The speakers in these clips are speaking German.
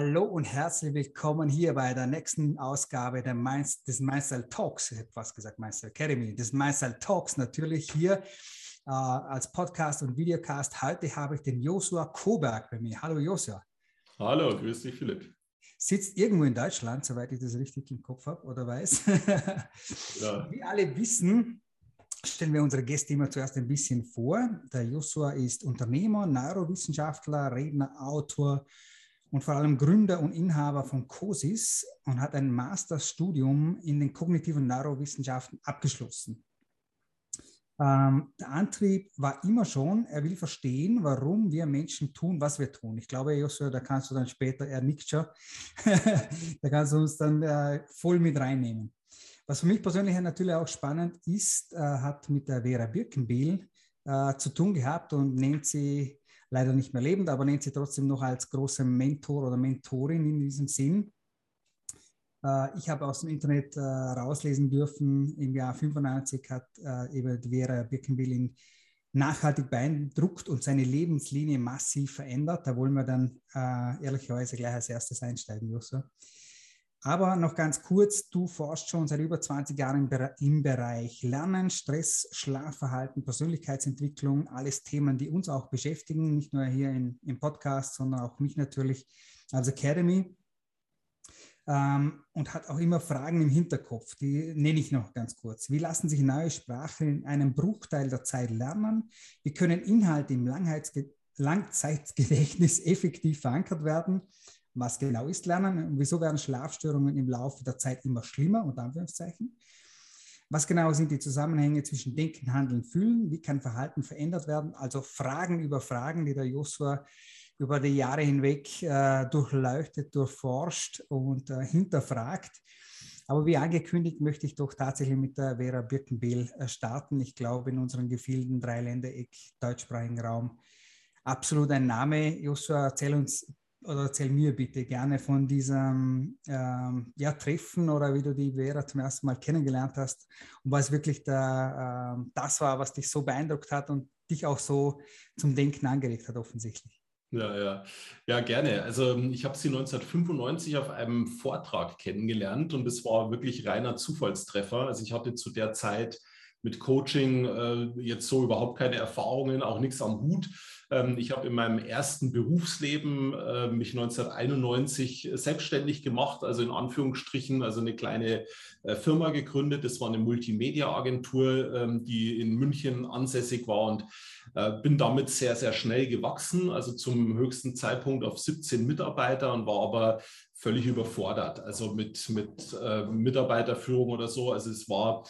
Hallo und herzlich willkommen hier bei der nächsten Ausgabe der Mainz, des Mindstyle Talks. Ich habe fast gesagt Mindstyle Academy, des Mindstyle Talks natürlich hier äh, als Podcast und Videocast. Heute habe ich den Josua Koberg bei mir. Hallo Josua. Hallo, grüß dich Philipp. Sitzt irgendwo in Deutschland, soweit ich das richtig im Kopf habe oder weiß. ja. Wie alle wissen, stellen wir unsere Gäste immer zuerst ein bisschen vor. Der Joshua ist Unternehmer, Neurowissenschaftler, Redner, Autor und vor allem Gründer und Inhaber von COSIS und hat ein Masterstudium in den kognitiven Neurowissenschaften abgeschlossen. Ähm, der Antrieb war immer schon, er will verstehen, warum wir Menschen tun, was wir tun. Ich glaube, Joshua, da kannst du dann später, er nickt schon, da kannst du uns dann äh, voll mit reinnehmen. Was für mich persönlich natürlich auch spannend ist, äh, hat mit der Vera Birkenbiel äh, zu tun gehabt und nennt sie leider nicht mehr lebend, aber nennt sie trotzdem noch als große Mentor oder Mentorin in diesem Sinn. Äh, ich habe aus dem Internet äh, rauslesen dürfen, im Jahr 95 hat äh, eben Vera Birkenbiel ihn nachhaltig beeindruckt und seine Lebenslinie massiv verändert. Da wollen wir dann ehrlicherweise gleich als erstes einsteigen, Joshua. Aber noch ganz kurz, du forschst schon seit über 20 Jahren im Bereich Lernen, Stress, Schlafverhalten, Persönlichkeitsentwicklung, alles Themen, die uns auch beschäftigen, nicht nur hier in, im Podcast, sondern auch mich natürlich als Academy. Ähm, und hat auch immer Fragen im Hinterkopf, die nenne ich noch ganz kurz. Wie lassen sich neue Sprachen in einem Bruchteil der Zeit lernen? Wie können Inhalte im Langzeitgedächtnis effektiv verankert werden? Was genau ist Lernen und wieso werden Schlafstörungen im Laufe der Zeit immer schlimmer, unter Anführungszeichen. Was genau sind die Zusammenhänge zwischen Denken, Handeln, Fühlen? Wie kann Verhalten verändert werden? Also Fragen über Fragen, die der Joshua über die Jahre hinweg äh, durchleuchtet, durchforscht und äh, hinterfragt. Aber wie angekündigt, möchte ich doch tatsächlich mit der Vera Birkenbehl äh, starten. Ich glaube, in unseren gefehlten Dreiländereck, deutschsprachigen Raum, absolut ein Name. Joshua, erzähl uns oder erzähl mir bitte gerne von diesem ähm, ja, Treffen oder wie du die Vera zum ersten Mal kennengelernt hast und was wirklich der, äh, das war, was dich so beeindruckt hat und dich auch so zum Denken angeregt hat, offensichtlich. Ja, ja, ja, gerne. Also ich habe sie 1995 auf einem Vortrag kennengelernt und es war wirklich reiner Zufallstreffer. Also ich hatte zu der Zeit mit Coaching äh, jetzt so überhaupt keine Erfahrungen, auch nichts am Hut. Ähm, ich habe in meinem ersten Berufsleben äh, mich 1991 selbstständig gemacht, also in Anführungsstrichen, also eine kleine äh, Firma gegründet. Das war eine Multimedia-Agentur, ähm, die in München ansässig war und äh, bin damit sehr, sehr schnell gewachsen, also zum höchsten Zeitpunkt auf 17 Mitarbeiter und war aber völlig überfordert, also mit, mit äh, Mitarbeiterführung oder so. Also es war,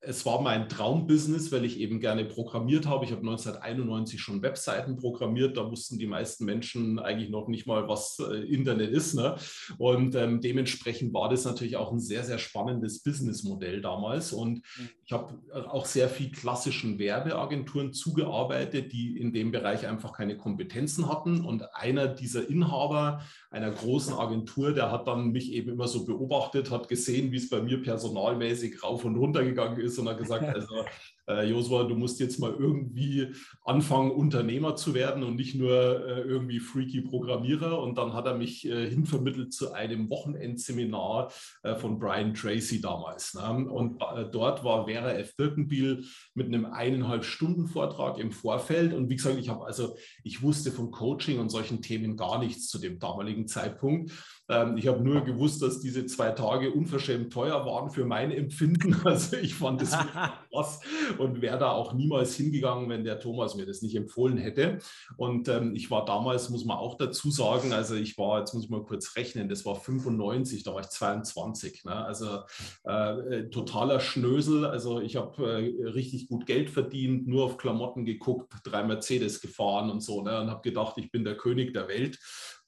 es war mein Traumbusiness, weil ich eben gerne programmiert habe. Ich habe 1991 schon Webseiten programmiert, da wussten die meisten Menschen eigentlich noch nicht mal, was äh, Internet ist. Ne? Und ähm, dementsprechend war das natürlich auch ein sehr, sehr spannendes Businessmodell damals. Und mhm. Ich habe äh, auch sehr viel klassischen Werbeagenturen zugearbeitet, die in dem Bereich einfach keine Kompetenzen hatten. Und einer dieser Inhaber einer großen Agentur, der hat dann mich eben immer so beobachtet, hat gesehen, wie es bei mir personalmäßig rauf und runter gegangen ist und hat gesagt, also äh, Josua, du musst jetzt mal irgendwie anfangen, Unternehmer zu werden und nicht nur äh, irgendwie freaky Programmierer. Und dann hat er mich äh, hinvermittelt zu einem Wochenendseminar äh, von Brian Tracy damals. Ne? Und äh, dort war F. Birkenbiel mit einem eineinhalb Stunden Vortrag im Vorfeld. Und wie gesagt, ich habe also, ich wusste von Coaching und solchen Themen gar nichts zu dem damaligen Zeitpunkt. Ähm, ich habe nur gewusst, dass diese zwei Tage unverschämt teuer waren für mein Empfinden. Also ich fand das was und wäre da auch niemals hingegangen, wenn der Thomas mir das nicht empfohlen hätte. Und ähm, ich war damals, muss man auch dazu sagen, also ich war, jetzt muss ich mal kurz rechnen, das war 95, da war ich 22. Ne? Also äh, totaler Schnösel. Also ich habe äh, richtig gut Geld verdient, nur auf Klamotten geguckt, drei Mercedes gefahren und so ne? und habe gedacht, ich bin der König der Welt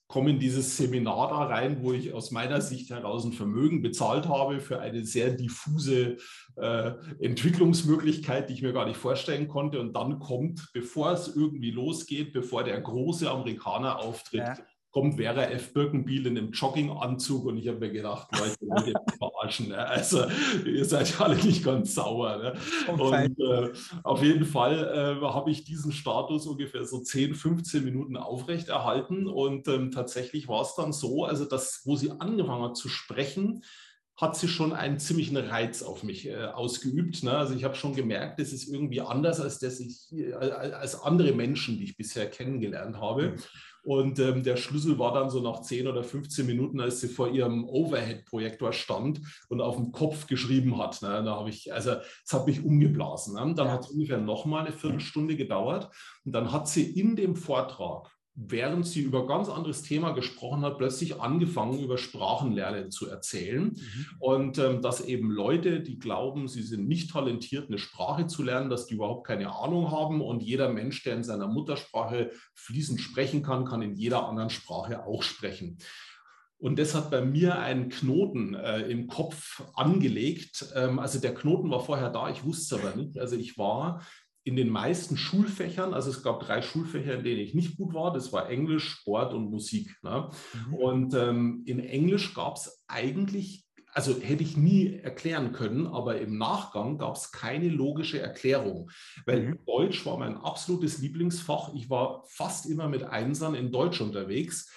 komme in dieses Seminar da rein, wo ich aus meiner Sicht heraus ein Vermögen bezahlt habe für eine sehr diffuse äh, Entwicklungsmöglichkeit, die ich mir gar nicht vorstellen konnte. Und dann kommt, bevor es irgendwie losgeht, bevor der große Amerikaner auftritt, ja. Kommt Vera F. Birkenbiel in einem Jogginganzug und ich habe mir gedacht, Leute, wollt ihr verarschen. Ne? Also ihr seid alle nicht ganz sauer. Ne? Und äh, auf jeden Fall äh, habe ich diesen Status ungefähr so 10, 15 Minuten aufrechterhalten und ähm, tatsächlich war es dann so, also das, wo sie angefangen hat zu sprechen, hat sie schon einen ziemlichen Reiz auf mich äh, ausgeübt. Ne? Also ich habe schon gemerkt, das ist irgendwie anders als, das ich, äh, als andere Menschen, die ich bisher kennengelernt habe. Mhm. Und ähm, der Schlüssel war dann so nach 10 oder 15 Minuten, als sie vor ihrem Overhead-Projektor stand und auf dem Kopf geschrieben hat. Ne? Da habe ich, also es hat mich umgeblasen. Ne? Dann hat es ungefähr nochmal eine Viertelstunde gedauert. Und dann hat sie in dem Vortrag während sie über ganz anderes Thema gesprochen hat, plötzlich angefangen, über Sprachenlernen zu erzählen. Mhm. Und ähm, dass eben Leute, die glauben, sie sind nicht talentiert, eine Sprache zu lernen, dass die überhaupt keine Ahnung haben. Und jeder Mensch, der in seiner Muttersprache fließend sprechen kann, kann in jeder anderen Sprache auch sprechen. Und das hat bei mir einen Knoten äh, im Kopf angelegt. Ähm, also der Knoten war vorher da, ich wusste es aber nicht. Also ich war in den meisten Schulfächern, also es gab drei Schulfächer, in denen ich nicht gut war, das war Englisch, Sport und Musik. Ne? Mhm. Und ähm, in Englisch gab es eigentlich, also hätte ich nie erklären können, aber im Nachgang gab es keine logische Erklärung, weil mhm. Deutsch war mein absolutes Lieblingsfach. Ich war fast immer mit Einsern in Deutsch unterwegs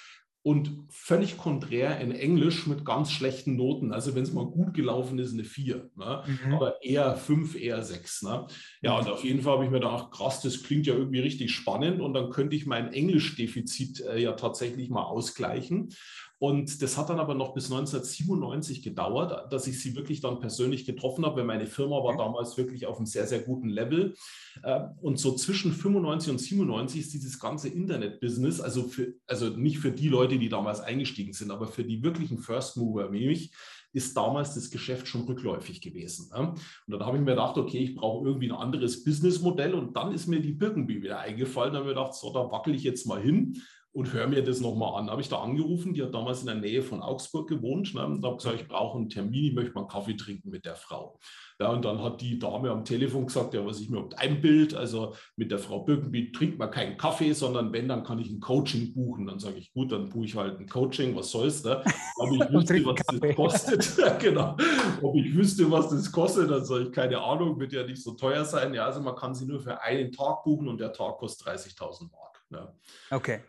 und völlig konträr in Englisch mit ganz schlechten Noten. Also wenn es mal gut gelaufen ist, eine 4. Ne? Mhm. Aber eher 5, eher 6. Ne? Ja, und auf jeden Fall habe ich mir gedacht, krass, das klingt ja irgendwie richtig spannend und dann könnte ich mein Englischdefizit äh, ja tatsächlich mal ausgleichen. Und das hat dann aber noch bis 1997 gedauert, dass ich sie wirklich dann persönlich getroffen habe, weil meine Firma war damals wirklich auf einem sehr, sehr guten Level. Äh, und so zwischen 95 und 97 ist dieses ganze Internet-Business, also, für, also nicht für die Leute, die damals eingestiegen sind, aber für die wirklichen First Mover wie mich, ist damals das Geschäft schon rückläufig gewesen. Und dann habe ich mir gedacht, okay, ich brauche irgendwie ein anderes Businessmodell. Und dann ist mir die Birkenby wieder eingefallen. Da habe ich mir gedacht, so, da wackel ich jetzt mal hin und höre mir das nochmal an. Habe ich da angerufen, die hat damals in der Nähe von Augsburg gewohnt ne, und habe gesagt, ich brauche einen Termin, ich möchte mal einen Kaffee trinken mit der Frau. Ja, und dann hat die Dame am Telefon gesagt, ja, was ich mir ein Bild, also mit der Frau Birkenby trinkt man keinen Kaffee, sondern wenn, dann kann ich ein Coaching buchen. Dann sage ich, gut, dann buche ich halt ein Coaching, was soll's da? Aber ich wüsste, was das kostet. genau. Ob ich wüsste, was das kostet, dann sage ich, keine Ahnung, wird ja nicht so teuer sein. Ja, also man kann sie nur für einen Tag buchen und der Tag kostet 30.000 Mark. Ja. Okay.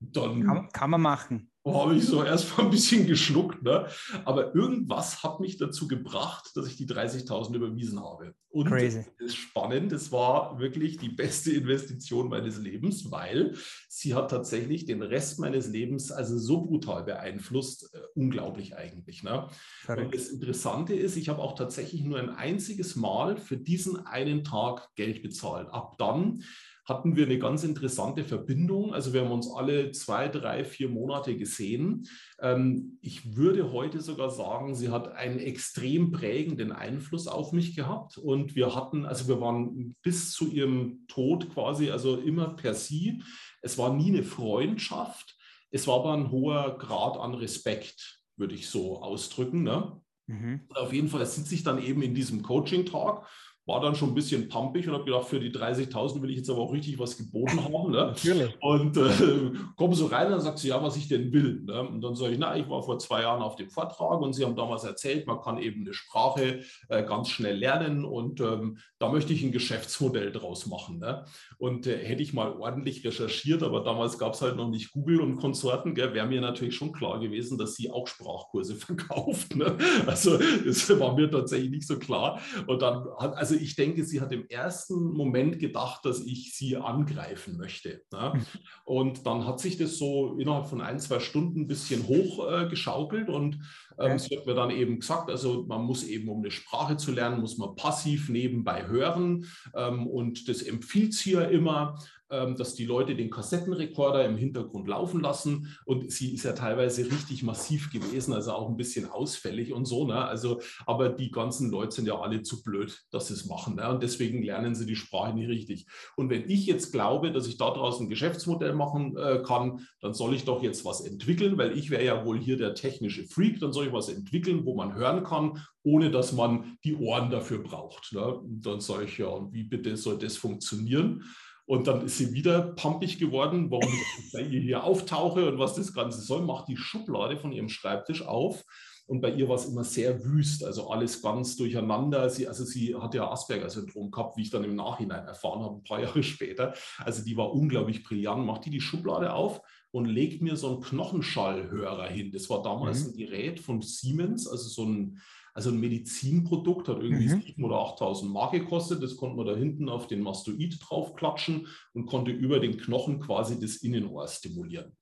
Dann kann, kann man machen. Habe ich so erstmal ein bisschen geschluckt. Ne? Aber irgendwas hat mich dazu gebracht, dass ich die 30.000 überwiesen habe. Und Crazy. das ist spannend. Es war wirklich die beste Investition meines Lebens, weil sie hat tatsächlich den Rest meines Lebens also so brutal beeinflusst. Äh, unglaublich eigentlich. Ne? Und das Interessante ist, ich habe auch tatsächlich nur ein einziges Mal für diesen einen Tag Geld bezahlt. Ab dann hatten wir eine ganz interessante Verbindung. Also wir haben uns alle zwei, drei, vier Monate gesehen. Ähm, ich würde heute sogar sagen, sie hat einen extrem prägenden Einfluss auf mich gehabt. Und wir hatten, also wir waren bis zu ihrem Tod quasi, also immer per sie. Es war nie eine Freundschaft. Es war aber ein hoher Grad an Respekt, würde ich so ausdrücken. Ne? Mhm. Auf jeden Fall sitze ich dann eben in diesem Coaching-Talk war dann schon ein bisschen pumpig und habe gedacht, für die 30.000 will ich jetzt aber auch richtig was geboten haben. Ne? Natürlich. Und äh, komme so rein und dann sagt sie, ja, was ich denn will. Ne? Und dann sage ich, na, ich war vor zwei Jahren auf dem Vortrag und Sie haben damals erzählt, man kann eben eine Sprache äh, ganz schnell lernen und ähm, da möchte ich ein Geschäftsmodell draus machen. Ne? Und äh, hätte ich mal ordentlich recherchiert, aber damals gab es halt noch nicht Google und Konsorten, wäre mir natürlich schon klar gewesen, dass sie auch Sprachkurse verkauft. Ne? Also das war mir tatsächlich nicht so klar. Und dann hat, also ich denke, sie hat im ersten Moment gedacht, dass ich sie angreifen möchte. Ne? Mhm. Und dann hat sich das so innerhalb von ein, zwei Stunden ein bisschen hochgeschaukelt äh, und ähm, ja. sie hat mir dann eben gesagt, also man muss eben, um eine Sprache zu lernen, muss man passiv nebenbei hören ähm, und das empfiehlt sie ja immer. Ähm, dass die Leute den Kassettenrekorder im Hintergrund laufen lassen. Und sie ist ja teilweise richtig massiv gewesen, also auch ein bisschen ausfällig und so. Ne? Also, aber die ganzen Leute sind ja alle zu blöd, dass sie es machen. Ne? Und deswegen lernen sie die Sprache nicht richtig. Und wenn ich jetzt glaube, dass ich daraus ein Geschäftsmodell machen äh, kann, dann soll ich doch jetzt was entwickeln, weil ich wäre ja wohl hier der technische Freak. Dann soll ich was entwickeln, wo man hören kann, ohne dass man die Ohren dafür braucht. Ne? Dann sage ich ja, und wie bitte soll das funktionieren? Und dann ist sie wieder pumpig geworden, warum ich bei ihr hier auftauche und was das Ganze soll. Macht die Schublade von ihrem Schreibtisch auf und bei ihr war es immer sehr wüst, also alles ganz durcheinander. Sie, also sie hatte ja Asperger-Syndrom gehabt, wie ich dann im Nachhinein erfahren habe, ein paar Jahre später. Also die war unglaublich brillant. Macht die die Schublade auf und legt mir so einen Knochenschallhörer hin. Das war damals mhm. ein Gerät von Siemens, also so ein, also ein Medizinprodukt, hat irgendwie mhm. 7.000 oder 8.000 Mark gekostet. Das konnte man da hinten auf den Mastoid draufklatschen und konnte über den Knochen quasi das Innenohr stimulieren.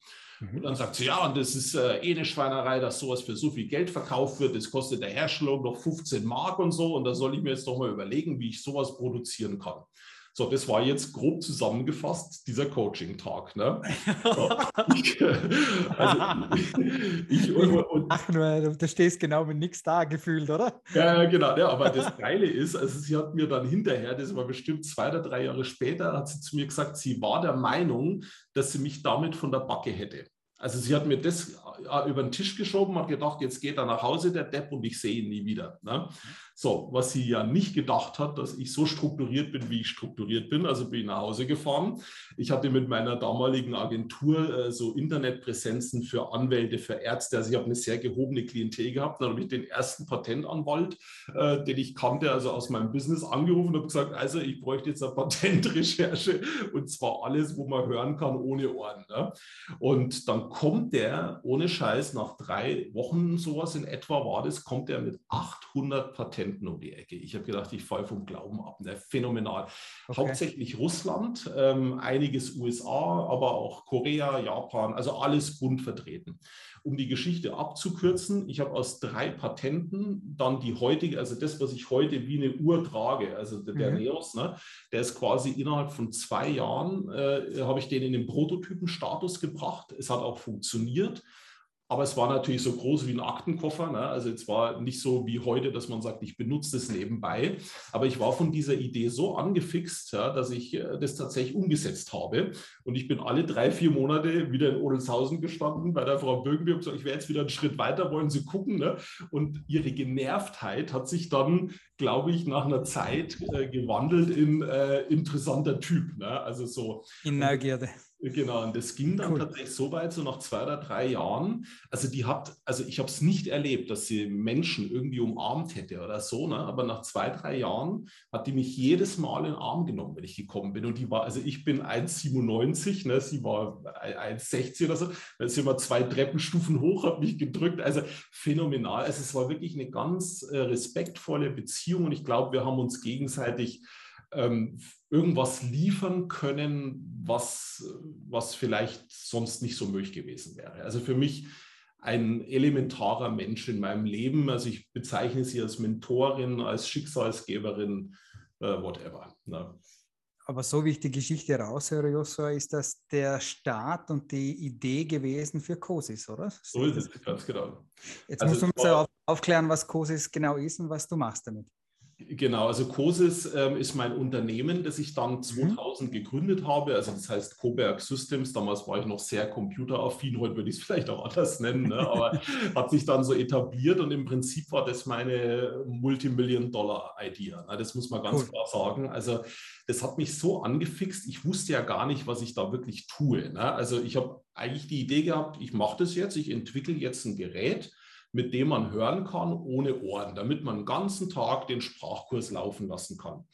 Und dann sagt sie, ja, und das ist äh, eh eine Schweinerei, dass sowas für so viel Geld verkauft wird. Das kostet der Herstellung noch 15 Mark und so. Und da soll ich mir jetzt doch mal überlegen, wie ich sowas produzieren kann. So, das war jetzt grob zusammengefasst dieser Coaching-Tag. Ne? So, ich, also, ich, und, Ach, nur, du stehst genau mit nichts da gefühlt, oder? Ja, genau. Ja, aber das Geile ist, also sie hat mir dann hinterher, das war bestimmt zwei oder drei Jahre später, hat sie zu mir gesagt, sie war der Meinung, dass sie mich damit von der Backe hätte. Also sie hat mir das äh, über den Tisch geschoben, hat gedacht, jetzt geht er nach Hause, der Depp, und ich sehe ihn nie wieder. Ne? So, was sie ja nicht gedacht hat, dass ich so strukturiert bin, wie ich strukturiert bin. Also bin ich nach Hause gefahren. Ich hatte mit meiner damaligen Agentur äh, so Internetpräsenzen für Anwälte, für Ärzte. Also ich habe eine sehr gehobene Klientel gehabt. Dann habe ich den ersten Patentanwalt, äh, den ich kannte, also aus meinem Business angerufen und habe gesagt, also ich bräuchte jetzt eine Patentrecherche und zwar alles, wo man hören kann, ohne Ohren. Ne? Und dann kommt der, ohne Scheiß, nach drei Wochen sowas in etwa war das, kommt er mit 800 Patenten Patenten um die Ecke. Ich habe gedacht, ich falle vom Glauben ab. Ne? Phänomenal. Okay. Hauptsächlich Russland, ähm, einiges USA, aber auch Korea, Japan, also alles bunt vertreten. Um die Geschichte abzukürzen, ich habe aus drei Patenten dann die heutige, also das, was ich heute wie eine Uhr trage, also der, der mhm. Neos, ne, der ist quasi innerhalb von zwei Jahren, äh, habe ich den in den Prototypenstatus gebracht. Es hat auch funktioniert. Aber es war natürlich so groß wie ein Aktenkoffer. Ne? Also es war nicht so wie heute, dass man sagt, ich benutze das nebenbei. Aber ich war von dieser Idee so angefixt, ja, dass ich äh, das tatsächlich umgesetzt habe. Und ich bin alle drei, vier Monate wieder in Odelshausen gestanden bei der Frau Bögenby und gesagt, ich wäre jetzt wieder einen Schritt weiter, wollen Sie gucken. Ne? Und ihre Genervtheit hat sich dann, glaube ich, nach einer Zeit äh, gewandelt in äh, interessanter Typ. Ne? Also so. In Neugierde. Genau, und das ging dann cool. tatsächlich so weit, so nach zwei oder drei Jahren. Also die hat, also ich habe es nicht erlebt, dass sie Menschen irgendwie umarmt hätte oder so, ne? aber nach zwei, drei Jahren hat die mich jedes Mal in den Arm genommen, wenn ich gekommen bin. Und die war, also ich bin 1,97, ne? sie war 1,60 oder so. Dann sind wir zwei Treppenstufen hoch, hat mich gedrückt. Also phänomenal. Also es war wirklich eine ganz äh, respektvolle Beziehung und ich glaube, wir haben uns gegenseitig ähm, irgendwas liefern können, was, was vielleicht sonst nicht so möglich gewesen wäre. Also für mich ein elementarer Mensch in meinem Leben. Also ich bezeichne sie als Mentorin, als Schicksalsgeberin, äh, whatever. Ne? Aber so wie ich die Geschichte raushöre, Joshua, ist das der Start und die Idee gewesen für COSIS, oder? So ist es, ganz genau. Jetzt also musst du uns aufklären, was COSIS genau ist und was du machst damit. Genau, also COSIS ähm, ist mein Unternehmen, das ich dann 2000 mhm. gegründet habe. Also das heißt Coberg Systems. Damals war ich noch sehr computeraffin, heute würde ich es vielleicht auch anders nennen, ne? aber hat sich dann so etabliert und im Prinzip war das meine Multimillion-Dollar-Idee. Ne? Das muss man ganz cool. klar sagen. Also das hat mich so angefixt. Ich wusste ja gar nicht, was ich da wirklich tue. Ne? Also ich habe eigentlich die Idee gehabt, ich mache das jetzt, ich entwickle jetzt ein Gerät mit dem man hören kann ohne Ohren, damit man den ganzen Tag den Sprachkurs laufen lassen kann.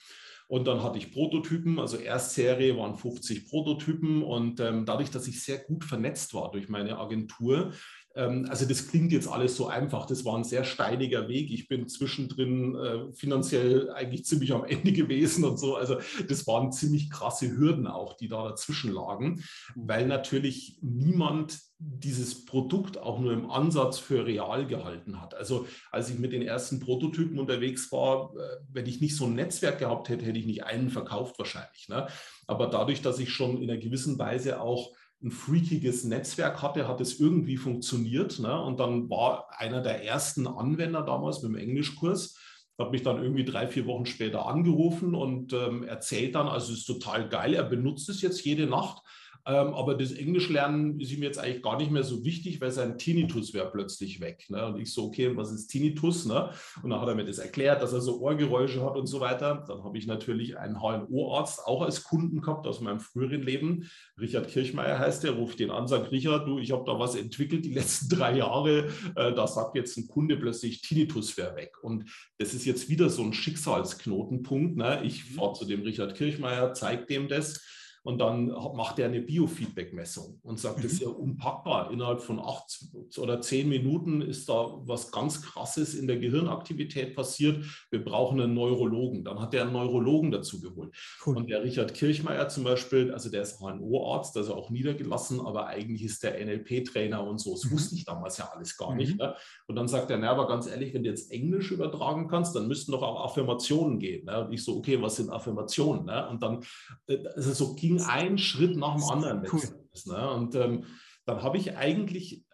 Und dann hatte ich Prototypen, also Erstserie waren 50 Prototypen und ähm, dadurch, dass ich sehr gut vernetzt war durch meine Agentur, also das klingt jetzt alles so einfach. Das war ein sehr steiniger Weg. Ich bin zwischendrin äh, finanziell eigentlich ziemlich am Ende gewesen und so. Also das waren ziemlich krasse Hürden auch, die da dazwischen lagen, weil natürlich niemand dieses Produkt auch nur im Ansatz für real gehalten hat. Also als ich mit den ersten Prototypen unterwegs war, äh, wenn ich nicht so ein Netzwerk gehabt hätte, hätte ich nicht einen verkauft wahrscheinlich. Ne? Aber dadurch, dass ich schon in einer gewissen Weise auch ein freakiges Netzwerk hatte, hat es irgendwie funktioniert. Ne? Und dann war einer der ersten Anwender damals mit dem Englischkurs, hat mich dann irgendwie drei, vier Wochen später angerufen und ähm, erzählt dann, also es ist total geil, er benutzt es jetzt jede Nacht, Ähm, aber das Englischlernen ist ihm jetzt eigentlich gar nicht mehr so wichtig, weil sein Tinnitus wäre plötzlich weg. Ne? Und ich so, okay, was ist Tinnitus? Ne? Und dann hat er mir das erklärt, dass er so Ohrgeräusche hat und so weiter. Dann habe ich natürlich einen HNO-Arzt auch als Kunden gehabt aus meinem früheren Leben. Richard Kirchmeier heißt der, ruft den an, sagt, Richard, du, ich habe da was entwickelt die letzten drei Jahre. Äh, da sagt jetzt ein Kunde plötzlich, Tinnitus wäre weg. Und das ist jetzt wieder so ein Schicksalsknotenpunkt. Ne? Ich mhm. fahre zu dem Richard Kirchmeier, zeige dem das und dann macht er eine Biofeedback-Messung und sagt, mhm. das ist ja unpackbar. Innerhalb von acht oder zehn Minuten ist da was ganz Krasses in der Gehirnaktivität passiert. Wir brauchen einen Neurologen. Dann hat er einen Neurologen dazu geholt. Cool. Und der Richard Kirchmeier zum Beispiel, also der ist HNO-Arzt, also auch niedergelassen, aber eigentlich ist der NLP-Trainer und so. Das mhm. wusste ich damals ja alles gar mhm. nicht. Ne? Und dann sagt er, na, aber ganz ehrlich, wenn du jetzt Englisch übertragen kannst, dann müssten doch auch Affirmationen gehen. Ne? Und ich so, okay, was sind Affirmationen? Ne? Und dann, äh, also so ging ging ein Schritt nach dem anderen. Cool. Ne? Und ähm, dann habe ich eigentlich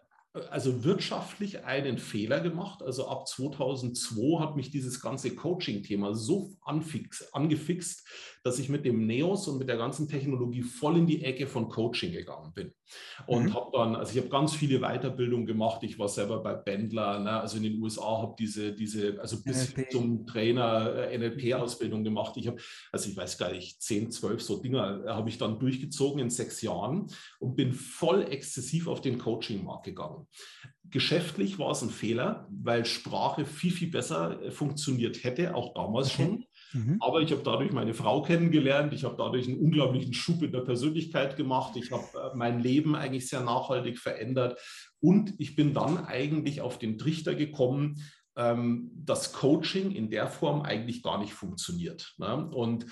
also wirtschaftlich einen Fehler gemacht. Also ab 2002 hat mich dieses ganze Coaching-Thema so anfix, angefixt, dass ich mit dem Neos und mit der ganzen Technologie voll in die Ecke von Coaching gegangen bin. Und mhm. habe dann, also ich habe ganz viele Weiterbildungen gemacht. Ich war selber bei Bendler, ne? also in den USA habe diese, diese, also bis NLP. zum Trainer äh, NLP-Ausbildung gemacht. Ich habe, also ich weiß gar nicht, 10, 12 so Dinger äh, habe ich dann durchgezogen in sechs Jahren und bin voll exzessiv auf den Coaching-Markt gegangen. Geschäftlich war es ein Fehler, weil Sprache viel, viel besser äh, funktioniert hätte, auch damals okay. schon. Mhm. Aber ich habe dadurch meine Frau kennengelernt, ich habe dadurch einen unglaublichen Schub in der Persönlichkeit gemacht, ich habe äh, mein Leben eigentlich sehr nachhaltig verändert und ich bin dann eigentlich auf den Trichter gekommen, ähm, dass Coaching in der Form eigentlich gar nicht funktioniert. Ne? Und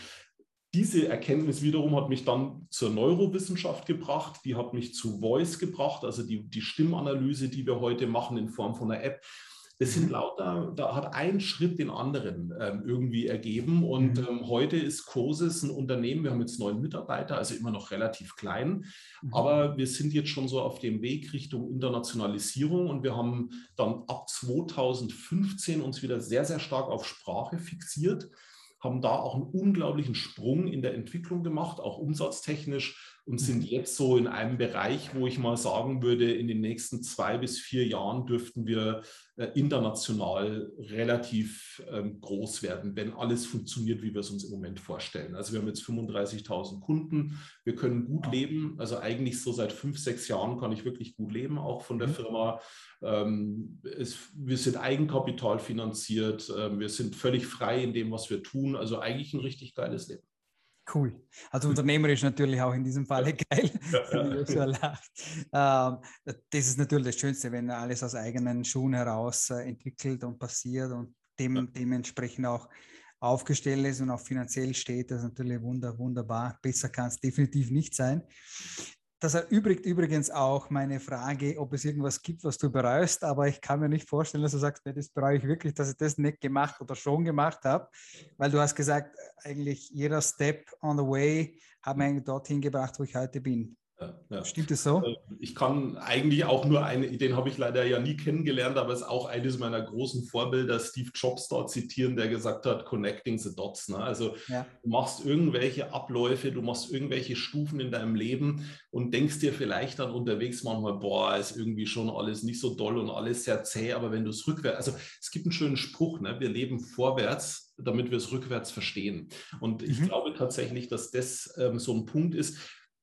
diese Erkenntnis wiederum hat mich dann zur Neurowissenschaft gebracht, die hat mich zu Voice gebracht, also die, die Stimmanalyse, die wir heute machen in Form von einer App. Das sind lauter, da hat ein Schritt den anderen ähm, irgendwie ergeben. Und mhm. ähm, heute ist Cosis ein Unternehmen, wir haben jetzt neun Mitarbeiter, also immer noch relativ klein. Mhm. Aber wir sind jetzt schon so auf dem Weg Richtung Internationalisierung und wir haben dann ab 2015 uns wieder sehr, sehr stark auf Sprache fixiert haben da auch einen unglaublichen Sprung in der Entwicklung gemacht, auch umsatztechnisch und sind mhm. jetzt so in einem Bereich, wo ich mal sagen würde, in den nächsten zwei bis vier Jahren dürften wir äh, international relativ ähm, groß werden, wenn alles funktioniert, wie wir es uns im Moment vorstellen. Also wir haben jetzt 35.000 Kunden, wir können gut leben, also eigentlich so seit fünf, sechs Jahren kann ich wirklich gut leben, auch von der mhm. Firma. Ähm, es, wir sind Eigenkapital finanziert, äh, wir sind völlig frei in dem, was wir tun, also eigentlich ein richtig geiles Leben. Cool. Also unternehmerisch natürlich auch in diesem Falle geil. Ähm, das ist natürlich das Schönste, wenn alles aus eigenen Schuhen heraus äh, entwickelt und passiert und dem, dementsprechend auch aufgestellt ist und auch finanziell steht. Das ist natürlich wunder, wunderbar. Besser kann es definitiv nicht sein. Das erübrigt übrigens auch meine Frage, ob es irgendwas gibt, was du bereust, aber ich kann mir nicht vorstellen, dass du sagst, nee, das bereue ich wirklich, dass ich das nicht gemacht oder schon gemacht habe, weil du hast gesagt, eigentlich jeder Step on the way hat mich dorthin gebracht, wo ich heute bin. Ja, Stimmt es so? Also, ich kann eigentlich auch nur eine, den habe ich leider ja nie kennengelernt, aber es ist auch eines meiner großen Vorbilder, Steve Jobs dort zitieren, der gesagt hat, connecting the dots. Ne? Also ja. du machst irgendwelche Abläufe, du machst irgendwelche Stufen in deinem Leben und denkst dir vielleicht dann unterwegs manchmal, boah, ist irgendwie schon alles nicht so doll und alles sehr zäh, aber wenn du es rückwärts, also es gibt einen schönen Spruch, ne? wir leben vorwärts, damit wir es rückwärts verstehen. Und ich mhm. glaube tatsächlich, dass das ähm, so ein Punkt ist,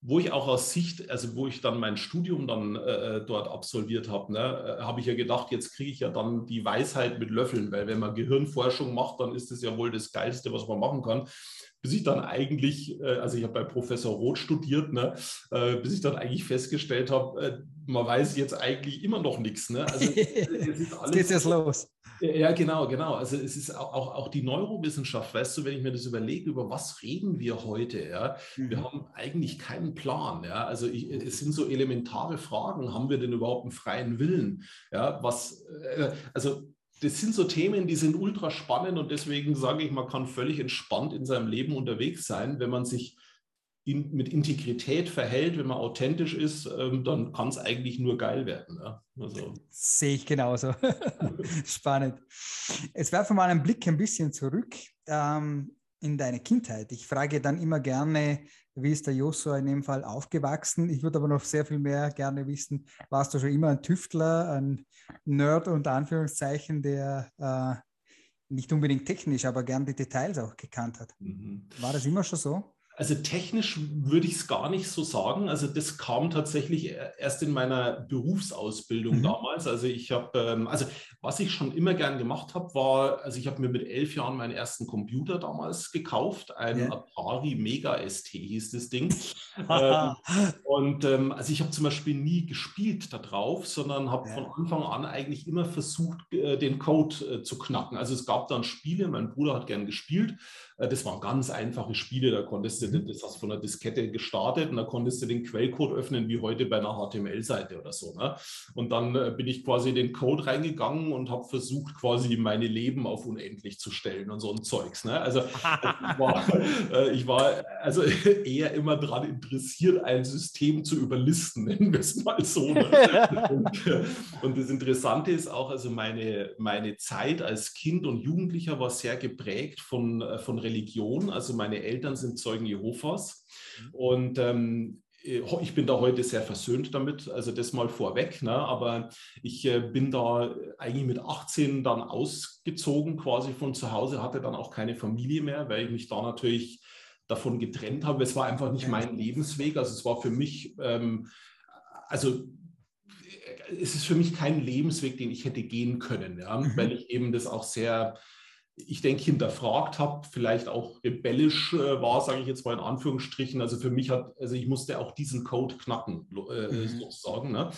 wo ich auch aus Sicht, also wo ich dann mein Studium dann äh, äh dort absolviert habe, ne, äh, habe ich ja gedacht, jetzt kriege ich ja dann die Weisheit mit Löffeln, weil wenn man Gehirnforschung macht, dann ist das ja wohl das Geilste, was man machen kann. Bis ich dann eigentlich, äh, also ich habe bei Professor Roth studiert, ne, äh, bis ich dann eigentlich festgestellt habe, man weiß jetzt eigentlich immer noch nichts. Ne? Also, es ist alles, geht jetzt los. Ja, genau, genau. Also es ist auch, auch, auch die Neurowissenschaft, weißt du, wenn ich mir das überlege, über was reden wir heute, ja, mhm. wir haben eigentlich keinen Plan, ja. Also ich, es sind so elementare Fragen, haben wir denn überhaupt einen freien Willen? Ja, was, äh, also das sind so Themen, die sind ultra spannend und deswegen sage ich, man kann völlig entspannt in seinem Leben unterwegs sein, wenn man sich in, mit Integrität verhält, wenn man authentisch ist, ähm, dann kann es eigentlich nur geil werden. Ja? Also. Sehe ich genauso. Spannend. Jetzt werfen wir mal einen Blick ein bisschen zurück. Ähm, in deine Kindheit? Ich frage dann immer gerne, wie ist der Joshua in dem Fall aufgewachsen? Ich würde aber noch sehr viel mehr gerne wissen, warst du schon immer ein Tüftler, ein Nerd unter Anführungszeichen, der äh, nicht unbedingt technisch, aber gern die Details auch gekannt hat? Mhm. War das immer schon so? Also technisch würde ich es gar nicht so sagen. Also das kam tatsächlich e-, erst in meiner Berufsausbildung mhm. damals. Also ich habe, ähm, also was ich schon immer gern gemacht habe, war, also ich habe mir mit elf Jahren meinen ersten Computer damals gekauft, ein ja. Atari Mega ST hieß das Ding. ähm, und ähm, also ich habe zum Beispiel nie gespielt darauf, sondern habe ja. von Anfang an eigentlich immer versucht, äh, den Code äh, zu knacken. Also es gab dann Spiele, mein Bruder hat gern gespielt. Äh, das waren ganz einfache Spiele, da konntest du Mhm. das hast von der Diskette gestartet und da konntest du den Quellcode öffnen, wie heute bei einer HTML-Seite oder so. Ne? Und dann äh, bin ich quasi in den Code reingegangen und habe versucht, quasi meine Leben auf unendlich zu stellen und so ein Zeugs. Ne? Also ich war, äh, ich war also eher immer daran interessiert, ein System zu überlisten, nennen wir es mal so. Ne? und, äh, und, das Interessante ist auch, also meine, meine Zeit als Kind und Jugendlicher war sehr geprägt von, von Religion. Also meine Eltern sind Zeugen Jehovas Jehofas. Mhm. Und ähm, ich bin da heute sehr versöhnt damit, also das mal vorweg, ne? aber ich äh, bin da eigentlich mit 18 dann ausgezogen quasi von zu Hause, hatte dann auch keine Familie mehr, weil ich mich da natürlich davon getrennt habe. Es war einfach nicht mein Lebensweg, also es war für mich, ähm, also es ist für mich kein Lebensweg, den ich hätte gehen können, ja? Mhm. weil ich eben das auch sehr ich denke, hinterfragt habe, vielleicht auch rebellisch äh, war, sage ich jetzt mal in Anführungsstrichen. Also für mich hat, also ich musste auch diesen Code knacken, äh, mhm. sozusagen. Ne?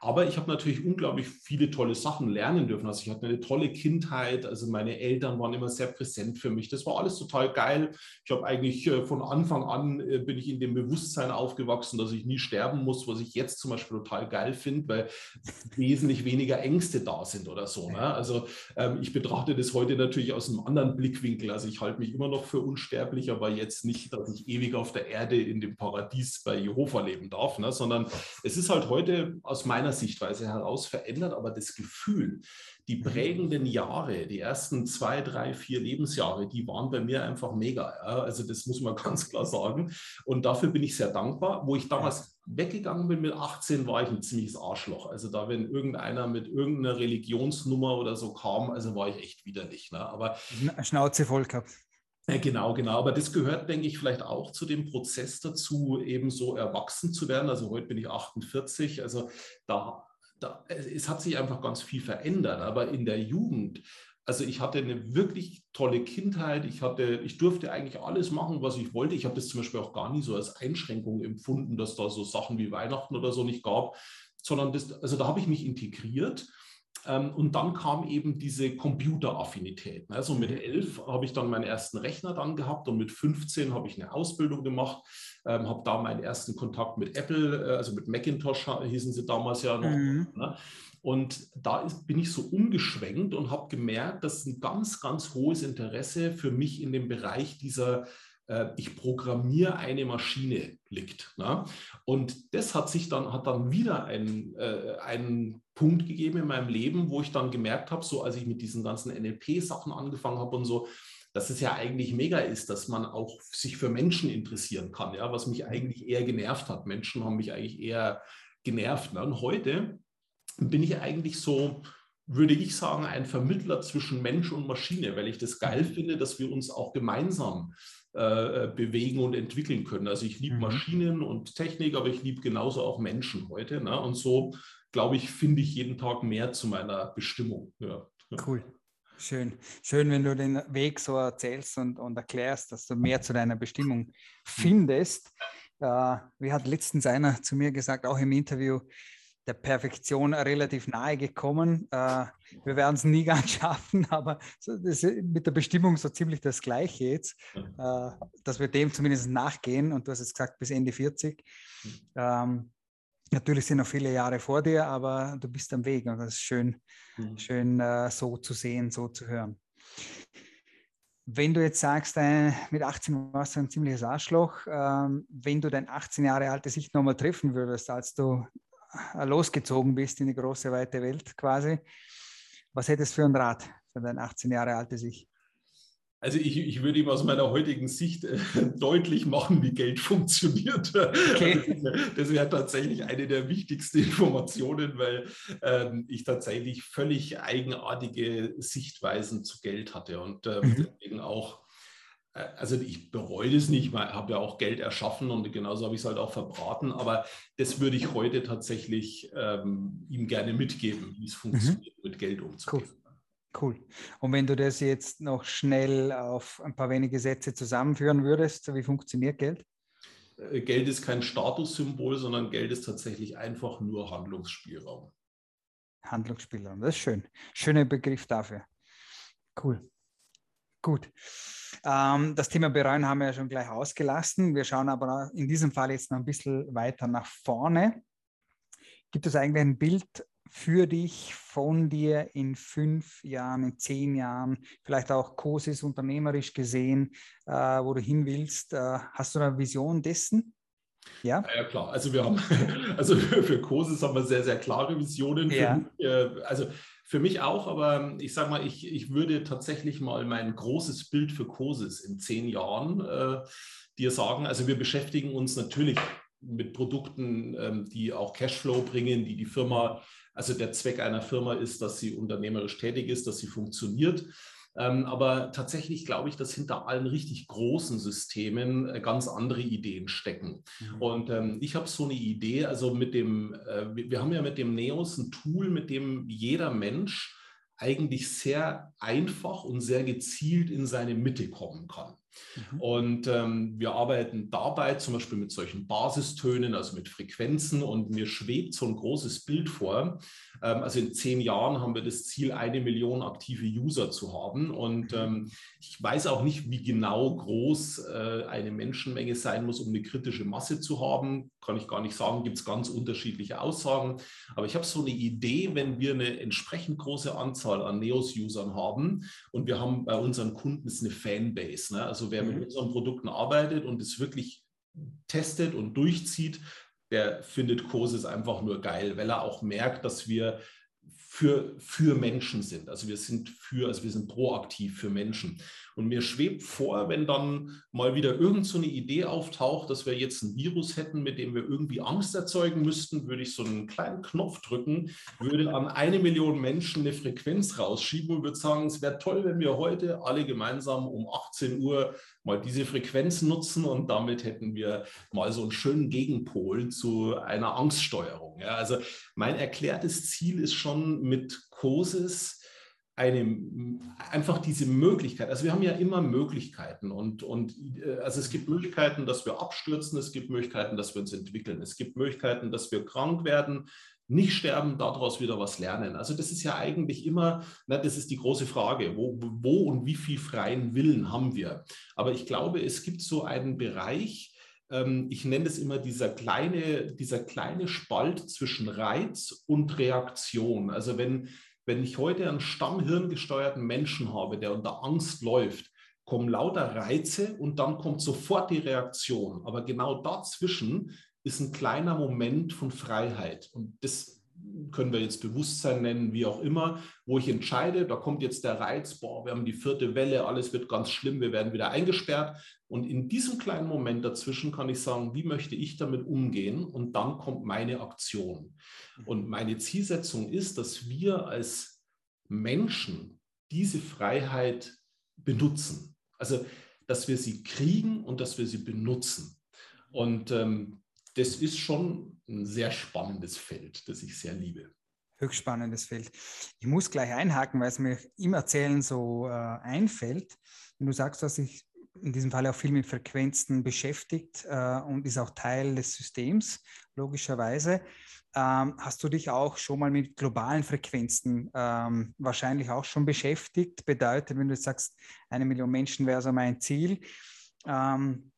Aber ich habe natürlich unglaublich viele tolle Sachen lernen dürfen. Also ich hatte eine tolle Kindheit, also meine Eltern waren immer sehr präsent für mich. Das war alles total geil. Ich habe eigentlich äh, von Anfang an äh, bin ich in dem Bewusstsein aufgewachsen, dass ich nie sterben muss, was ich jetzt zum Beispiel total geil finde, weil wesentlich weniger Ängste da sind oder so. Ne? Also ähm, ich betrachte das heute natürlich aus einem anderen Blickwinkel. Also ich halte mich immer noch für unsterblich, aber jetzt nicht, dass ich ewig auf der Erde in dem Paradies bei Jehova leben darf, ne? sondern es ist halt heute aus meiner Sichtweise heraus verändert, aber das Gefühl, die mhm. prägenden Jahre, die ersten zwei, drei, vier Lebensjahre, die waren bei mir einfach mega. Ja? Also das muss man ganz klar sagen. Und dafür bin ich sehr dankbar. Wo ich damals weggegangen bin mit 18, war ich ein ziemliches Arschloch. Also da, wenn irgendeiner mit irgendeiner Religionsnummer oder so kam, also war ich echt widerlich. Ne? Aber Schnauze voll gehabt. Genau, genau. Aber das gehört, denke ich, vielleicht auch zu dem Prozess dazu, eben so erwachsen zu werden. Also heute bin ich 48. Also da da, es hat sich einfach ganz viel verändert. Aber in der Jugend, also ich hatte eine wirklich tolle Kindheit. Ich hatte, ich durfte eigentlich alles machen, was ich wollte. Ich habe das zum Beispiel auch gar nie so als Einschränkung empfunden, dass da so Sachen wie Weihnachten oder so nicht gab, sondern das, also da habe ich mich integriert. Ähm, und dann kam eben diese Computeraffinität. Also mit elf habe ich dann meinen ersten Rechner dann gehabt und mit 15 habe ich eine Ausbildung gemacht, ähm, habe da meinen ersten Kontakt mit Apple, äh, also mit Macintosh hießen sie damals ja noch. Mhm. Und da ist, bin ich so umgeschwenkt und habe gemerkt, dass ein ganz, ganz hohes Interesse für mich in dem Bereich dieser äh, ich programmiere eine Maschine liegt. Ne? Und das hat sich dann, hat dann wieder ein, äh, einen Punkt gegeben in meinem Leben, wo ich dann gemerkt habe, so als ich mit diesen ganzen NLP-Sachen angefangen habe und so, dass es ja eigentlich mega ist, dass man auch sich für Menschen interessieren kann, ja, was mich eigentlich eher genervt hat. Menschen haben mich eigentlich eher genervt. Ne? Und heute bin ich eigentlich so, würde ich sagen, ein Vermittler zwischen Mensch und Maschine, weil ich das geil finde, dass wir uns auch gemeinsam äh, bewegen und entwickeln können. Also ich liebe mhm. Maschinen und Technik, aber ich liebe genauso auch Menschen heute. Ne? Und so, glaube ich, finde ich jeden Tag mehr zu meiner Bestimmung. Ja. Cool. Schön. Schön, wenn du den Weg so erzählst und, und erklärst, dass du mehr zu deiner Bestimmung mhm. findest. Äh, wie hat letztens einer zu mir gesagt, auch im Interview, der Perfektion relativ nahe gekommen. Äh, wir werden es nie ganz schaffen, aber mit der Bestimmung so ziemlich das Gleiche jetzt, äh, dass wir dem zumindest nachgehen. Und du hast jetzt gesagt, bis Ende 40. Ähm, natürlich sind noch viele Jahre vor dir, aber du bist am Weg und das ist schön, mhm. schön äh, so zu sehen, so zu hören. Wenn du jetzt sagst, äh, mit 18 warst du ein ziemliches Arschloch, ähm, wenn du dein 18 Jahre altes Ich nochmal treffen würdest, als du losgezogen bist in die große, weite Welt quasi. Was hättest du für einen Rat für dein 18 Jahre altes Ich? Also ich, ich würde ihm aus meiner heutigen Sicht äh, deutlich machen, wie Geld funktioniert. Okay. Also das wäre tatsächlich eine der wichtigsten Informationen, weil ähm, ich tatsächlich völlig eigenartige Sichtweisen zu Geld hatte und ähm, mhm. deswegen auch äh, also ich bereue das nicht, ich habe ja auch Geld erschaffen und genauso habe ich es halt auch verbraten, aber das würde ich heute tatsächlich ähm, ihm gerne mitgeben, wie es mhm. funktioniert, mhm. mit Geld umzugehen. Cool. Cool. Und wenn du das jetzt noch schnell auf ein paar wenige Sätze zusammenführen würdest, wie funktioniert Geld? Äh, Geld ist kein Statussymbol, sondern Geld ist tatsächlich einfach nur Handlungsspielraum. Handlungsspielraum, das ist schön. Schöner Begriff dafür. Cool. Gut. Ähm, das Thema Bereuen haben wir ja schon gleich ausgelassen. Wir schauen aber in diesem Fall jetzt noch ein bisschen weiter nach vorne. Gibt es eigentlich ein Bild für dich, von dir in fünf Jahren, in zehn Jahren, vielleicht auch COSIS unternehmerisch gesehen, äh, wo du hin willst? Äh, hast du eine Vision dessen? Ja? ja, klar. Also wir haben, also für, für COSIS haben wir sehr, sehr klare Visionen. Ja. Mich, äh, also für mich auch, aber ich sage mal, ich, ich würde tatsächlich mal mein großes Bild für COSIS in zehn Jahren äh, dir sagen. Also wir beschäftigen uns natürlich mit Produkten, ähm, die auch Cashflow bringen, die die Firma, also der Zweck einer Firma ist, dass sie unternehmerisch tätig ist, dass sie funktioniert. Ähm, aber tatsächlich glaube ich, dass hinter allen richtig großen Systemen äh, ganz andere Ideen stecken. Mhm. Und ähm, ich habe so eine Idee, also mit dem, äh, wir haben ja mit dem Neos ein Tool, mit dem jeder Mensch eigentlich sehr einfach und sehr gezielt in seine Mitte kommen kann. Mhm. Und ähm, wir arbeiten dabei zum Beispiel mit solchen Basistönen, also mit Frequenzen. Und mir schwebt so ein großes Bild vor. Ähm, also in zehn Jahren haben wir das Ziel, eine Million aktive User zu haben. Und mhm. ähm, ich weiß auch nicht, wie genau groß äh, eine Menschenmenge sein muss, um eine kritische Masse zu haben. Kann ich gar nicht sagen, gibt es ganz unterschiedliche Aussagen. Aber ich habe so eine Idee, wenn wir eine entsprechend große Anzahl an Neos-Usern haben und wir haben bei unseren Kunden eine Fanbase. Ne? Also wer mit mhm. unseren Produkten arbeitet und es wirklich testet und durchzieht, der findet Kurses einfach nur geil, weil er auch merkt, dass wir für, für Menschen sind. Also wir sind für, also wir sind proaktiv für Menschen. Und mir schwebt vor, wenn dann mal wieder irgend so eine Idee auftaucht, dass wir jetzt ein Virus hätten, mit dem wir irgendwie Angst erzeugen müssten, würde ich so einen kleinen Knopf drücken, würde an eine Million Menschen eine Frequenz rausschieben und würde sagen, es wäre toll, wenn wir heute alle gemeinsam um 18 Uhr mal diese Frequenz nutzen und damit hätten wir mal so einen schönen Gegenpol zu einer Angststeuerung. Ja, also mein erklärtes Ziel ist schon mit COSIS, eine, einfach diese Möglichkeit, also wir haben ja immer Möglichkeiten und, und äh, also es gibt Möglichkeiten, dass wir abstürzen, es gibt Möglichkeiten, dass wir uns entwickeln, es gibt Möglichkeiten, dass wir krank werden, nicht sterben, daraus wieder was lernen. Also das ist ja eigentlich immer, na, das ist die große Frage, wo, wo und wie viel freien Willen haben wir. Aber ich glaube, es gibt so einen Bereich, ich nenne es immer dieser kleine, dieser kleine Spalt zwischen Reiz und Reaktion. Also wenn, wenn ich heute einen stammhirngesteuerten Menschen habe, der unter Angst läuft, kommen lauter Reize und dann kommt sofort die Reaktion. Aber genau dazwischen ist ein kleiner Moment von Freiheit. Und das können wir jetzt Bewusstsein nennen, wie auch immer, wo ich entscheide, da kommt jetzt der Reiz, boah, wir haben die vierte Welle, alles wird ganz schlimm, wir werden wieder eingesperrt. Und in diesem kleinen Moment dazwischen kann ich sagen, wie möchte ich damit umgehen? Und dann kommt meine Aktion. Und meine Zielsetzung ist, dass wir als Menschen diese Freiheit benutzen. Also, dass wir sie kriegen und dass wir sie benutzen. Und ähm, das ist schon ein sehr spannendes Feld, das ich sehr liebe. Höchst spannendes Feld. Ich muss gleich einhaken, weil es mir im Erzählen so äh, einfällt. Wenn du sagst, dass ich in diesem Fall auch viel mit Frequenzen beschäftigt äh, und ist auch Teil des Systems, logischerweise. Ähm, hast du dich auch schon mal mit globalen Frequenzen ähm, wahrscheinlich auch schon beschäftigt? Bedeutet, wenn du sagst, eine Million Menschen wäre so mein Ziel. Ähm,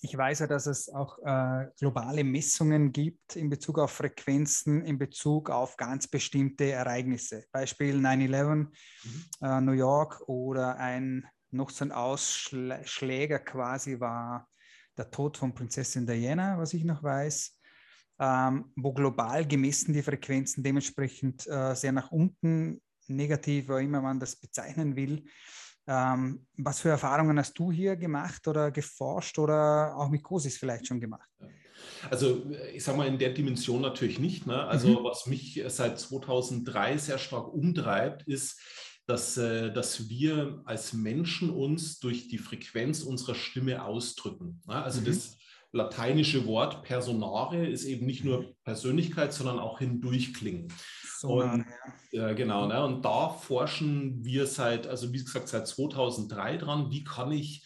ich weiß ja, dass es auch äh, globale Messungen gibt in Bezug auf Frequenzen, in Bezug auf ganz bestimmte Ereignisse. Beispiel 9-11, mhm. äh, New York oder ein noch so ein Ausschläger quasi war der Tod von Prinzessin Diana, was ich noch weiß ähm, wo global gemessen die Frequenzen dementsprechend äh, sehr nach unten, negativ, wie immer man das bezeichnen will. Ähm, was für Erfahrungen hast du hier gemacht oder geforscht oder auch mit Cosis vielleicht schon gemacht? Also ich sage mal in der Dimension natürlich nicht. Ne? Also mhm. was mich seit 2003 sehr stark umtreibt, ist, dass, äh, dass wir als Menschen uns durch die Frequenz unserer Stimme ausdrücken. Ne? Also mhm. das lateinische Wort personare ist eben nicht nur. Persönlichkeit, sondern auch hindurchklingen. Sonar, und, ja. genau, ne? und da forschen wir seit, also wie gesagt, seit 2003 dran, wie kann ich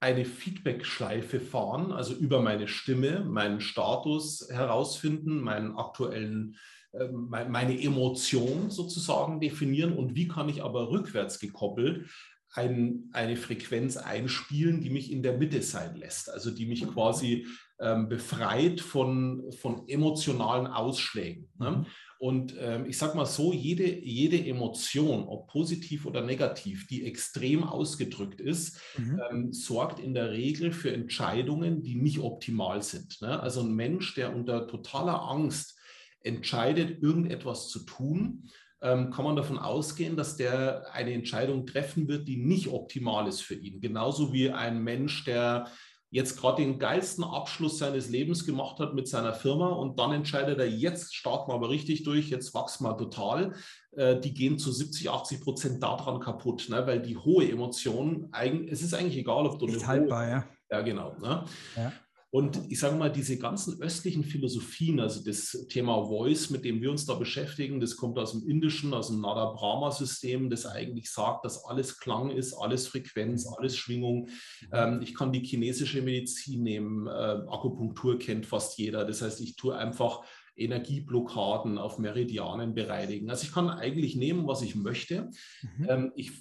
eine Feedback-Schleife fahren, also über meine Stimme, meinen Status herausfinden, meinen aktuellen, äh, meine Emotion sozusagen definieren und wie kann ich aber rückwärts gekoppelt ein, eine Frequenz einspielen, die mich in der Mitte sein lässt, also die mich quasi ähm, befreit von, von emotionalen Ausschlägen. Ne? Mhm. Und ähm, ich sage mal so, jede, jede Emotion, ob positiv oder negativ, die extrem ausgedrückt ist, mhm. ähm, sorgt in der Regel für Entscheidungen, die nicht optimal sind. Ne? Also ein Mensch, der unter totaler Angst entscheidet, irgendetwas zu tun, ähm, kann man davon ausgehen, dass der eine Entscheidung treffen wird, die nicht optimal ist für ihn. Genauso wie ein Mensch, der jetzt gerade den geilsten Abschluss seines Lebens gemacht hat mit seiner Firma und dann entscheidet er, jetzt starten wir aber richtig durch, jetzt wachsen wir total. Äh, die gehen zu 70, 80 Prozent daran kaputt, ne? weil die hohe Emotion, es ist eigentlich egal, ob du Nicht haltbar, hohe, ja. Ja, genau. Ne? Ja. Und ich sage mal, diese ganzen östlichen Philosophien, also das Thema Voice, mit dem wir uns da beschäftigen, das kommt aus dem indischen, aus dem Nada Brahma-System, das eigentlich sagt, dass alles Klang ist, alles Frequenz, alles Schwingung. Mhm. Ähm, ich kann die chinesische Medizin nehmen, äh, Akupunktur kennt fast jeder. Das heißt, ich tue einfach Energieblockaden auf Meridianen bereinigen. Also ich kann eigentlich nehmen, was ich möchte. Mhm. Ähm, ich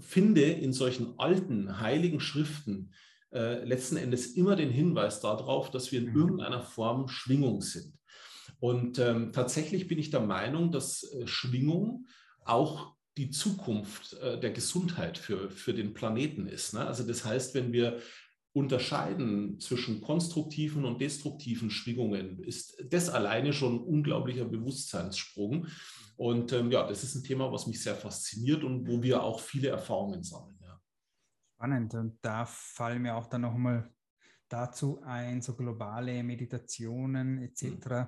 finde in solchen alten heiligen Schriften, äh, letzten Endes immer den Hinweis darauf, dass wir in mhm. irgendeiner Form Schwingung sind. Und ähm, tatsächlich bin ich der Meinung, dass äh, Schwingung auch die Zukunft äh, der Gesundheit für, für den Planeten ist. Ne? Also das heißt, wenn wir unterscheiden zwischen konstruktiven und destruktiven Schwingungen, ist das alleine schon ein unglaublicher Bewusstseinssprung. Und ähm, ja, das ist ein Thema, was mich sehr fasziniert und wo wir auch viele Erfahrungen sammeln spannend. Und da fallen mir auch dann nochmal dazu ein, so globale Meditationen etc. Mhm.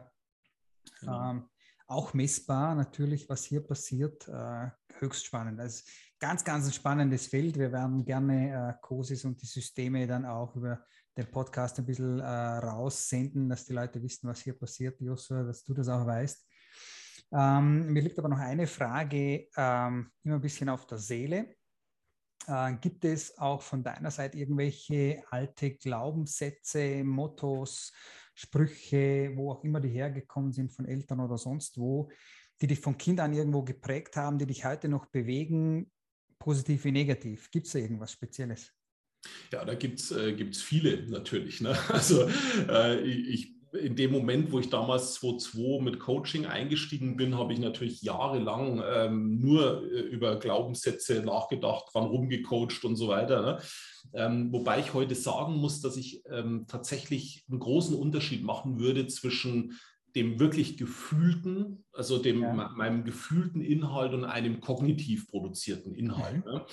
Genau. Ähm, auch messbar natürlich, was hier passiert, äh, höchst spannend. Also ganz, ganz ein spannendes Feld. Wir werden gerne äh, COSIS und die Systeme dann auch über den Podcast ein bisschen äh, raussenden, dass die Leute wissen, was hier passiert. Joshua, dass du das auch weißt. Ähm, mir liegt aber noch eine Frage ähm, immer ein bisschen auf der Seele. Äh, gibt es auch von deiner Seite irgendwelche alte Glaubenssätze, Mottos, Sprüche, wo auch immer die hergekommen sind von Eltern oder sonst wo, die dich von Kind an irgendwo geprägt haben, die dich heute noch bewegen, positiv wie negativ? Gibt es da irgendwas Spezielles? Ja, da gibt es äh, viele natürlich. Ne? Also äh, ich in dem Moment, wo ich damals 2002 mit Coaching eingestiegen bin, habe ich natürlich jahrelang ähm, nur äh, über Glaubenssätze nachgedacht, dran rumgecoacht und so weiter. Ne? Ähm, wobei ich heute sagen muss, dass ich ähm, tatsächlich einen großen Unterschied machen würde zwischen dem wirklich gefühlten, also dem, ja. meinem gefühlten Inhalt und einem kognitiv produzierten Inhalt. Mhm. Ne?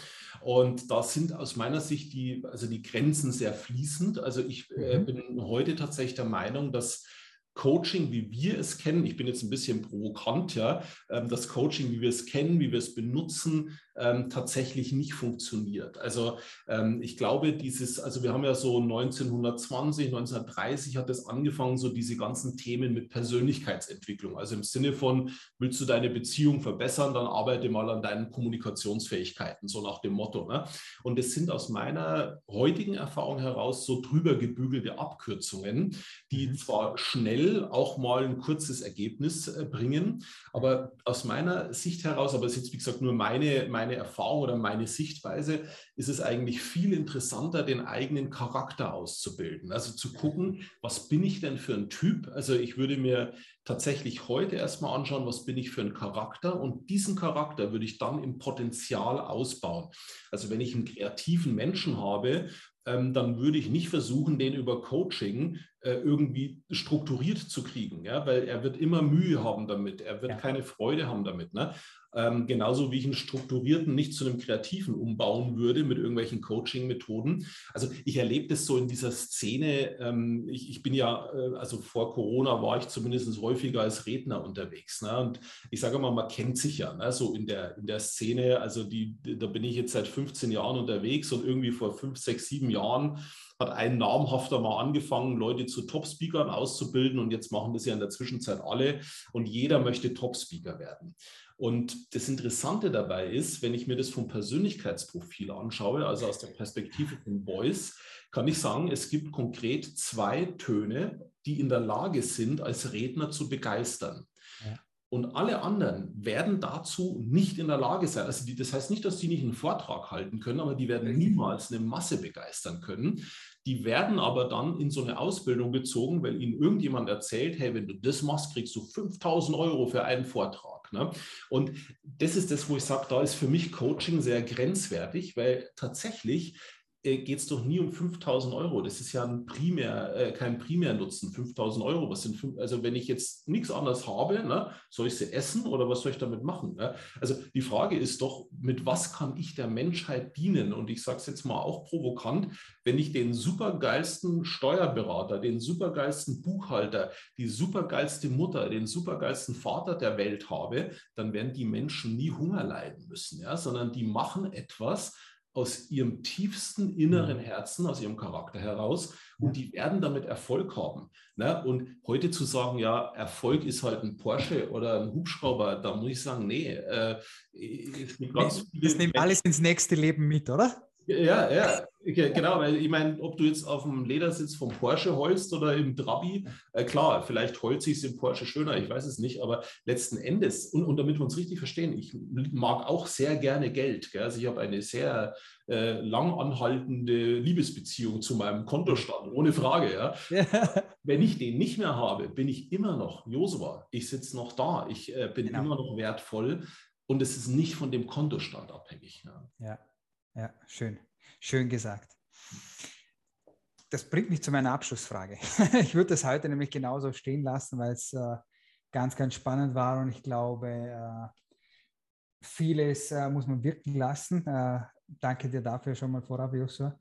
Und da sind aus meiner Sicht die, also die Grenzen sehr fließend. Also ich äh, mhm. bin heute tatsächlich der Meinung, dass Coaching, wie wir es kennen, ich bin jetzt ein bisschen provokant, ja, ähm, das Coaching, wie wir es kennen, wie wir es benutzen, ähm, tatsächlich nicht funktioniert. Also ähm, ich glaube, dieses, also wir haben ja so 1920, 1930 hat es angefangen, so diese ganzen Themen mit Persönlichkeitsentwicklung. Also im Sinne von, willst du deine Beziehung verbessern, dann arbeite mal an deinen Kommunikationsfähigkeiten, so nach dem Motto. Ne? Und es sind aus meiner heutigen Erfahrung heraus so drüber gebügelte Abkürzungen, die mhm. zwar schnell auch mal ein kurzes Ergebnis äh, bringen, aber aus meiner Sicht heraus, aber es ist jetzt wie gesagt nur meine, meine Erfahrung oder meine Sichtweise ist es eigentlich viel interessanter, den eigenen Charakter auszubilden. Also zu gucken, was bin ich denn für ein Typ? Also ich würde mir tatsächlich heute erstmal anschauen, was bin ich für ein Charakter und diesen Charakter würde ich dann im Potenzial ausbauen. Also wenn ich einen kreativen Menschen habe, dann würde ich nicht versuchen, den über Coaching äh, irgendwie strukturiert zu kriegen, ja, weil er wird immer Mühe haben damit, er wird ja. keine Freude haben damit. Ne? Ähm, genauso wie ich einen strukturierten nicht zu einem kreativen umbauen würde mit irgendwelchen Coaching-Methoden. Also ich erlebe das so in dieser Szene. Ähm, ich, ich, bin ja, äh, also vor Corona war ich zumindest häufiger als Redner unterwegs. Ne? Und ich sage mal, man kennt sich ja ne? so in der, in der Szene. Also die, da bin ich jetzt seit 15 Jahren unterwegs und irgendwie vor fünf, sechs, sieben Jahren hat ein namhafter mal angefangen, Leute zu Top-Speakern auszubilden und jetzt machen das ja in der Zwischenzeit alle und jeder möchte Top-Speaker werden. Und das Interessante dabei ist, wenn ich mir das vom Persönlichkeitsprofil anschaue, also aus der Perspektive von Voice, kann ich sagen, es gibt konkret zwei Töne, die in der Lage sind, als Redner zu begeistern. Ja. Und alle anderen werden dazu nicht in der Lage sein. Also die, das heißt nicht, dass die nicht einen Vortrag halten können, aber die werden niemals eine Masse begeistern können. Die werden aber dann in so eine Ausbildung gezogen, weil ihnen irgendjemand erzählt, hey, wenn du das machst, kriegst du 5000 Euro für einen Vortrag. Ne? Und das ist das, wo ich sage, da ist für mich Coaching sehr grenzwertig, weil tatsächlich geht es doch nie um 5000 Euro. Das ist ja ein Primär, äh, kein Primärnutzen. 5000 Euro, was sind fünf, also wenn ich jetzt nichts anderes habe, ne, soll ich sie essen oder was soll ich damit machen? Ne? Also die Frage ist doch, mit was kann ich der Menschheit dienen? Und ich sage es jetzt mal auch provokant, wenn ich den supergeilsten Steuerberater, den supergeilsten Buchhalter, die supergeilste Mutter, den supergeilsten Vater der Welt habe, dann werden die Menschen nie Hunger leiden müssen, ja? sondern die machen etwas, aus ihrem tiefsten inneren mhm. Herzen, aus ihrem Charakter heraus und die werden damit Erfolg haben. Ne? Und heute zu sagen, ja, Erfolg ist halt ein Porsche oder ein Hubschrauber, da muss ich sagen, nee. Äh, das nimmt alles ins nächste Leben mit, oder? Ja, ja, genau, weil ich meine, ob du jetzt auf dem Ledersitz vom Porsche holst oder im Trabi, äh, klar, vielleicht holst sich im Porsche schöner, ich weiß es nicht, aber letzten Endes, und, und damit wir uns richtig verstehen, ich mag auch sehr gerne Geld. Gell? Also ich habe eine sehr äh, lang anhaltende Liebesbeziehung zu meinem Kontostand, ohne Frage. Ja? ja. Wenn ich den nicht mehr habe, bin ich immer noch Josua. Ich sitze noch da, ich äh, bin genau. immer noch wertvoll und es ist nicht von dem Kontostand abhängig. Ja. ja. Ja, schön. Schön gesagt. Das bringt mich zu meiner Abschlussfrage. Ich würde das heute nämlich genauso stehen lassen, weil es äh, ganz, ganz spannend war und ich glaube, äh, vieles äh, muss man wirken lassen. Äh, danke dir dafür schon mal vorab, Joshua.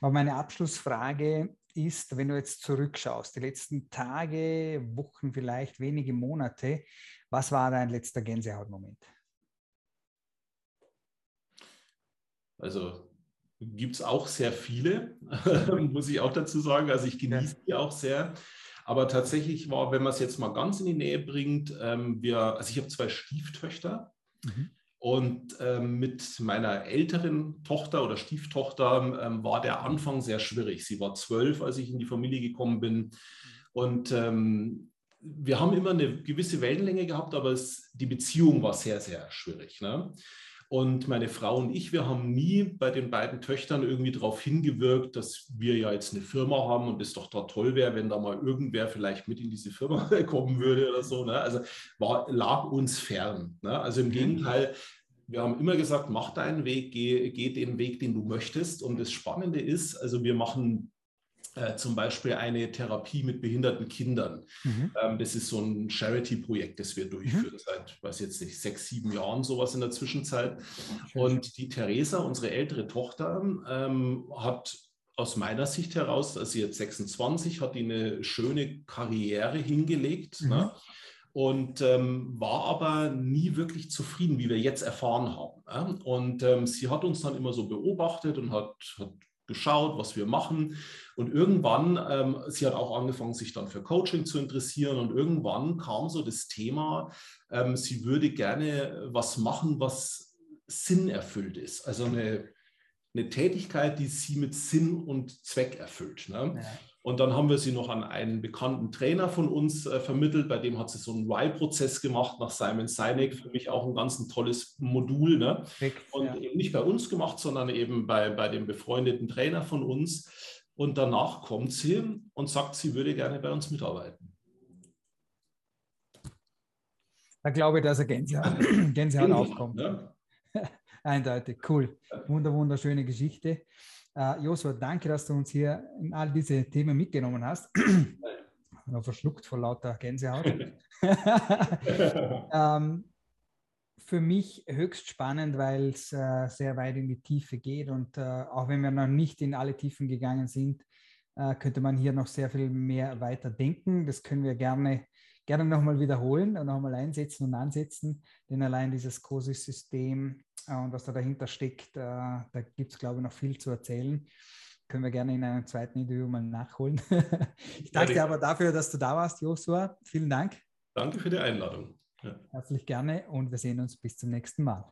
Aber meine Abschlussfrage ist, wenn du jetzt zurückschaust, die letzten Tage, Wochen, vielleicht wenige Monate, was war dein letzter Gänsehautmoment? Also gibt es auch sehr viele, muss ich auch dazu sagen. Also ich genieße die auch sehr. Aber tatsächlich war, wenn man es jetzt mal ganz in die Nähe bringt, ähm, wir, also ich habe zwei Stieftöchter. Mhm. Und ähm, mit meiner älteren Tochter oder Stieftochter ähm, war der Anfang sehr schwierig. Sie war zwölf, als ich in die Familie gekommen bin. Mhm. Und ähm, wir haben immer eine gewisse Wellenlänge gehabt, aber es, die Beziehung war sehr, sehr schwierig. Ne? Und meine Frau und ich, wir haben nie bei den beiden Töchtern irgendwie darauf hingewirkt, dass wir ja jetzt eine Firma haben und es doch da toll wäre, wenn da mal irgendwer vielleicht mit in diese Firma kommen würde oder so. Ne? Also war, lag uns fern. Ne? Also im mhm. Gegenteil, wir haben immer gesagt, mach deinen Weg, geh, geh den Weg, den du möchtest. Und das Spannende ist, also wir machen äh, zum Beispiel eine Therapie mit behinderten Kindern. Mhm. Ähm, das ist so ein Charity-Projekt, das wir durchführen mhm. seit, weiß jetzt nicht, sechs, sieben Jahren, sowas in der Zwischenzeit. Und die Theresa, unsere ältere Tochter, ähm, hat aus meiner Sicht heraus, also jetzt 26, hat die eine schöne Karriere hingelegt. Mhm. Ne? und ähm, war aber nie wirklich zufrieden, wie wir jetzt erfahren haben. Ja? Und ähm, sie hat uns dann immer so beobachtet und hat, hat geschaut, was wir machen. Und irgendwann, ähm, sie hat auch angefangen, sich dann für Coaching zu interessieren. Und irgendwann kam so das Thema, ähm, sie würde gerne was machen, was Sinn erfüllt ist. Also eine, eine Tätigkeit, die sie mit Sinn und Zweck erfüllt. Ne? Ja. Und dann haben wir sie noch an einen bekannten Trainer von uns äh, vermittelt, bei dem hat sie so einen Y-Prozess gemacht nach Simon Sinek. Für mich auch ein ganz ein tolles Modul. Ne? und ja. eben nicht bei uns gemacht, sondern eben bei, bei dem befreundeten Trainer von uns. Und danach kommt sie und sagt, sie würde gerne bei uns mitarbeiten. Da glaube ich, dass er Gänsehaut, Gänsehaut aufkommt. Ne? Eindeutig, cool. Wunder, wunderschöne Geschichte. Uh, Joshua, danke, dass du uns hier in all diese Themen mitgenommen hast. Noch verschluckt vor lauter Gänsehaut. ähm, für mich höchst spannend, weil es äh, sehr weit in die Tiefe geht und äh, auch wenn wir noch nicht in alle Tiefen gegangen sind, äh, könnte man hier noch sehr viel mehr weiter denken. Das können wir gerne, gerne nochmal wiederholen und nochmal einsetzen und ansetzen, denn allein dieses COSIS-System äh, und was da dahinter steckt, äh, da gibt es, glaube ich, noch viel zu erzählen. Können wir gerne in einem zweiten Interview mal nachholen. ich danke dir aber dafür, dass du da warst, Joshua. Vielen Dank. Danke für die Einladung. Ja. Herzlich gerne und wir sehen uns bis zum nächsten Mal.